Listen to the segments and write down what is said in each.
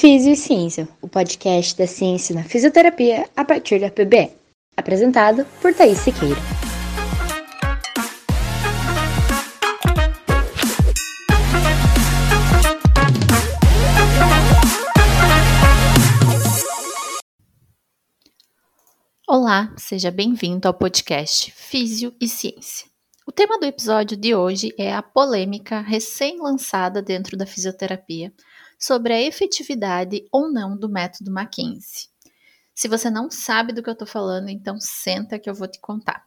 Físio e Ciência, o podcast da ciência na fisioterapia a partir da PBE. Apresentado por Thaís Siqueira. Olá, seja bem-vindo ao podcast Físio e Ciência. O tema do episódio de hoje é a polêmica recém-lançada dentro da fisioterapia sobre a efetividade ou não do método Mackenzie. Se você não sabe do que eu estou falando, então senta que eu vou te contar.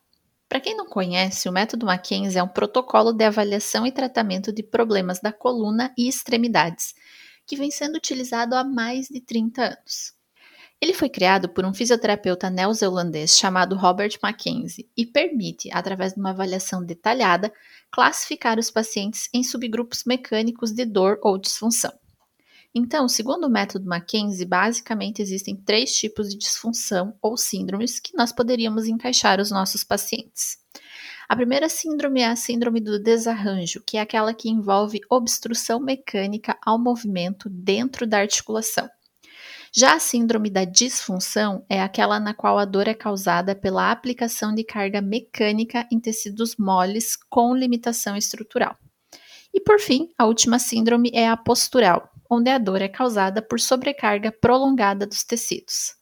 Para quem não conhece, o método Mackenzie é um protocolo de avaliação e tratamento de problemas da coluna e extremidades, que vem sendo utilizado há mais de 30 anos. Ele foi criado por um fisioterapeuta neozelandês chamado Robert Mackenzie e permite, através de uma avaliação detalhada, classificar os pacientes em subgrupos mecânicos de dor ou disfunção. Então, segundo o método Mackenzie, basicamente existem três tipos de disfunção ou síndromes que nós poderíamos encaixar os nossos pacientes. A primeira síndrome é a síndrome do desarranjo, que é aquela que envolve obstrução mecânica ao movimento dentro da articulação. Já a síndrome da disfunção é aquela na qual a dor é causada pela aplicação de carga mecânica em tecidos moles com limitação estrutural. E por fim, a última síndrome é a postural, onde a dor é causada por sobrecarga prolongada dos tecidos.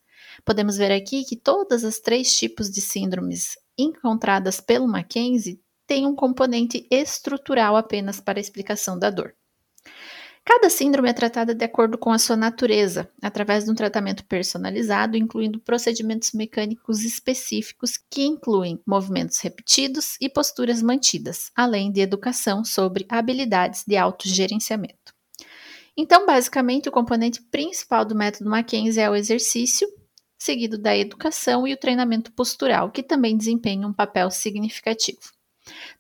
Podemos ver aqui que todas as três tipos de síndromes encontradas pelo Mackenzie têm um componente estrutural apenas para a explicação da dor. Cada síndrome é tratada de acordo com a sua natureza, através de um tratamento personalizado, incluindo procedimentos mecânicos específicos que incluem movimentos repetidos e posturas mantidas, além de educação sobre habilidades de autogerenciamento. Então, basicamente, o componente principal do método Mackenzie é o exercício, seguido da educação e o treinamento postural, que também desempenham um papel significativo.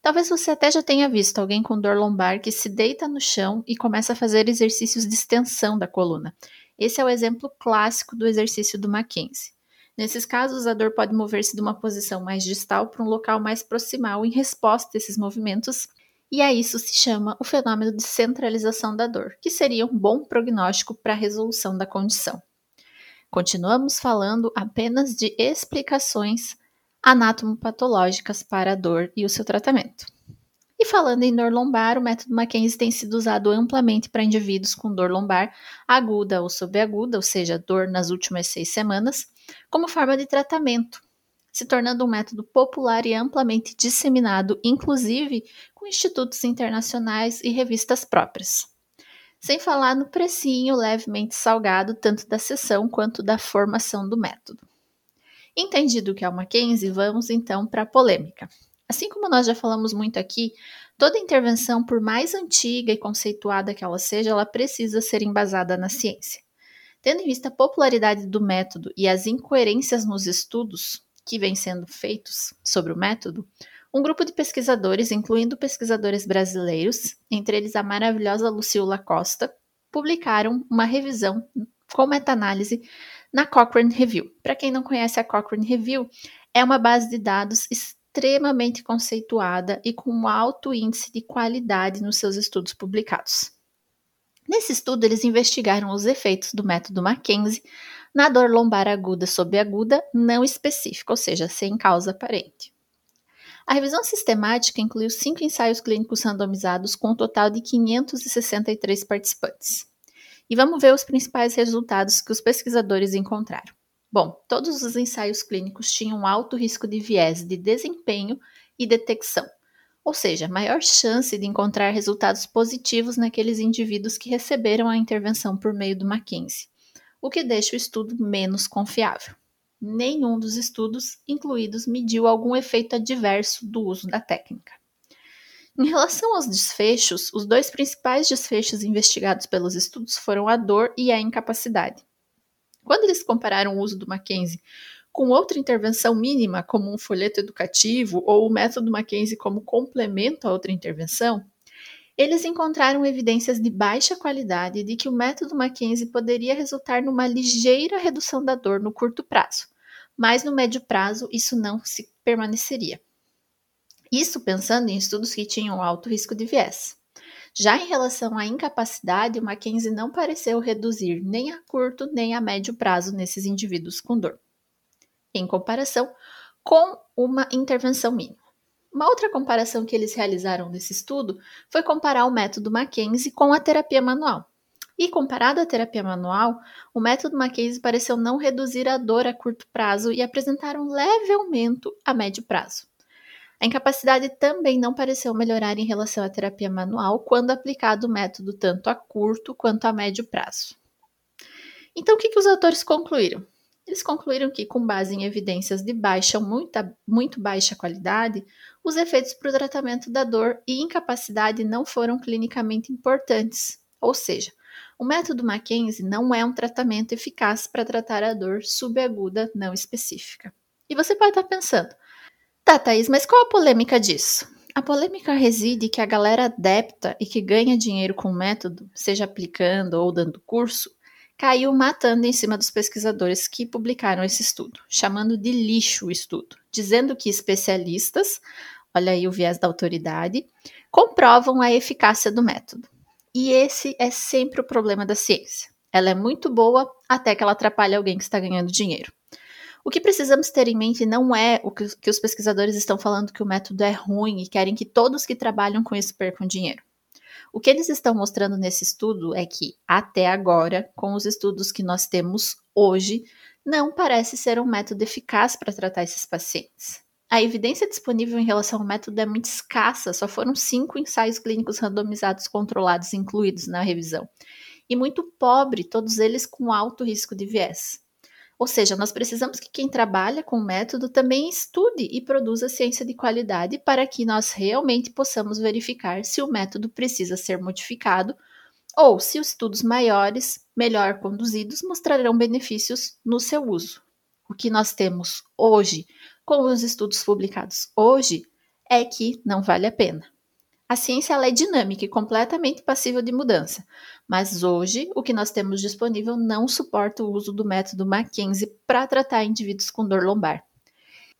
Talvez você até já tenha visto alguém com dor lombar que se deita no chão e começa a fazer exercícios de extensão da coluna. Esse é o exemplo clássico do exercício do Mackenzie. Nesses casos, a dor pode mover-se de uma posição mais distal para um local mais proximal em resposta a esses movimentos e a isso se chama o fenômeno de centralização da dor, que seria um bom prognóstico para a resolução da condição. Continuamos falando apenas de explicações anatomopatológicas para a dor e o seu tratamento. E falando em dor lombar, o método Mackenzie tem sido usado amplamente para indivíduos com dor lombar aguda ou subaguda, ou seja, dor nas últimas seis semanas, como forma de tratamento, se tornando um método popular e amplamente disseminado, inclusive com institutos internacionais e revistas próprias. Sem falar no precinho levemente salgado, tanto da sessão quanto da formação do método. Entendido o que é o Mackenzie, vamos então para a polêmica. Assim como nós já falamos muito aqui, toda intervenção, por mais antiga e conceituada que ela seja, ela precisa ser embasada na ciência. Tendo em vista a popularidade do método e as incoerências nos estudos, que vêm sendo feitos sobre o método, um grupo de pesquisadores, incluindo pesquisadores brasileiros, entre eles a maravilhosa Lucila Costa, publicaram uma revisão com meta-análise na Cochrane Review. Para quem não conhece a Cochrane Review, é uma base de dados extremamente conceituada e com um alto índice de qualidade nos seus estudos publicados. Nesse estudo, eles investigaram os efeitos do método Mackenzie na dor lombar aguda sob aguda não específica, ou seja, sem causa aparente. A revisão sistemática incluiu cinco ensaios clínicos randomizados com um total de 563 participantes. E vamos ver os principais resultados que os pesquisadores encontraram. Bom, todos os ensaios clínicos tinham alto risco de viés de desempenho e detecção, ou seja, maior chance de encontrar resultados positivos naqueles indivíduos que receberam a intervenção por meio do Mackenzie o que deixa o estudo menos confiável. Nenhum dos estudos incluídos mediu algum efeito adverso do uso da técnica. Em relação aos desfechos, os dois principais desfechos investigados pelos estudos foram a dor e a incapacidade. Quando eles compararam o uso do Mackenzie com outra intervenção mínima, como um folheto educativo ou o método Mackenzie como complemento a outra intervenção, eles encontraram evidências de baixa qualidade de que o método Mackenzie poderia resultar numa ligeira redução da dor no curto prazo, mas no médio prazo isso não se permaneceria. Isso pensando em estudos que tinham alto risco de viés. Já em relação à incapacidade, o Mackenzie não pareceu reduzir nem a curto nem a médio prazo nesses indivíduos com dor, em comparação com uma intervenção mínima. Uma outra comparação que eles realizaram nesse estudo foi comparar o método Mackenzie com a terapia manual. E comparado à terapia manual, o método Mackenzie pareceu não reduzir a dor a curto prazo e apresentar um leve aumento a médio prazo. A incapacidade também não pareceu melhorar em relação à terapia manual quando aplicado o método tanto a curto quanto a médio prazo. Então, o que, que os autores concluíram? Eles concluíram que, com base em evidências de baixa ou muita, muito baixa qualidade, os efeitos para o tratamento da dor e incapacidade não foram clinicamente importantes, ou seja, o método Mackenzie não é um tratamento eficaz para tratar a dor subaguda não específica. E você pode estar pensando, tá, Thaís, mas qual a polêmica disso? A polêmica reside que a galera adepta e que ganha dinheiro com o método, seja aplicando ou dando curso, caiu matando em cima dos pesquisadores que publicaram esse estudo, chamando de lixo o estudo, dizendo que especialistas, olha aí o viés da autoridade, comprovam a eficácia do método. E esse é sempre o problema da ciência. Ela é muito boa até que ela atrapalhe alguém que está ganhando dinheiro. O que precisamos ter em mente não é o que, os pesquisadores estão falando que o método é ruim e querem que todos que trabalham com isso percam dinheiro. O que eles estão mostrando nesse estudo é que, até agora, com os estudos que nós temos hoje, não parece ser um método eficaz para tratar esses pacientes. A evidência disponível em relação ao método é muito escassa, só foram cinco ensaios clínicos randomizados controlados incluídos na revisão, e muito pobre, todos eles com alto risco de viés. Ou seja, nós precisamos que quem trabalha com o método também estude e produza ciência de qualidade para que nós realmente possamos verificar se o método precisa ser modificado ou se os estudos maiores, melhor conduzidos, mostrarão benefícios no seu uso. O que nós temos hoje, com os estudos publicados hoje, é que não vale a pena. A ciência é dinâmica e completamente passível de mudança, mas hoje o que nós temos disponível não suporta o uso do método Mackenzie para tratar indivíduos com dor lombar.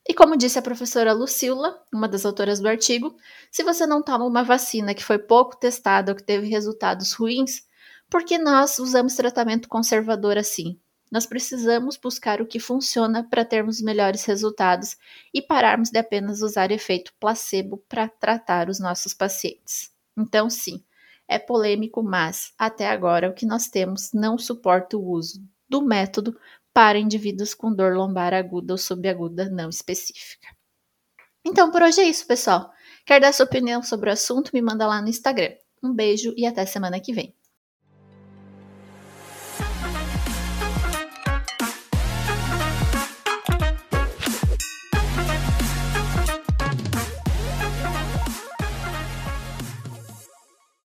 E como disse a professora Lucila, uma das autoras do artigo, se você não toma uma vacina que foi pouco testada ou que teve resultados ruins, por que nós usamos tratamento conservador assim? Nós precisamos buscar o que funciona para termos melhores resultados e pararmos de apenas usar efeito placebo para tratar os nossos pacientes. Então, sim, é polêmico, mas até agora o que nós temos não suporta o uso do método para indivíduos com dor lombar aguda ou subaguda não específica. Então, por hoje é isso, pessoal. Quer dar sua opinião sobre o assunto? Me manda lá no Instagram. Um beijo e até semana que vem.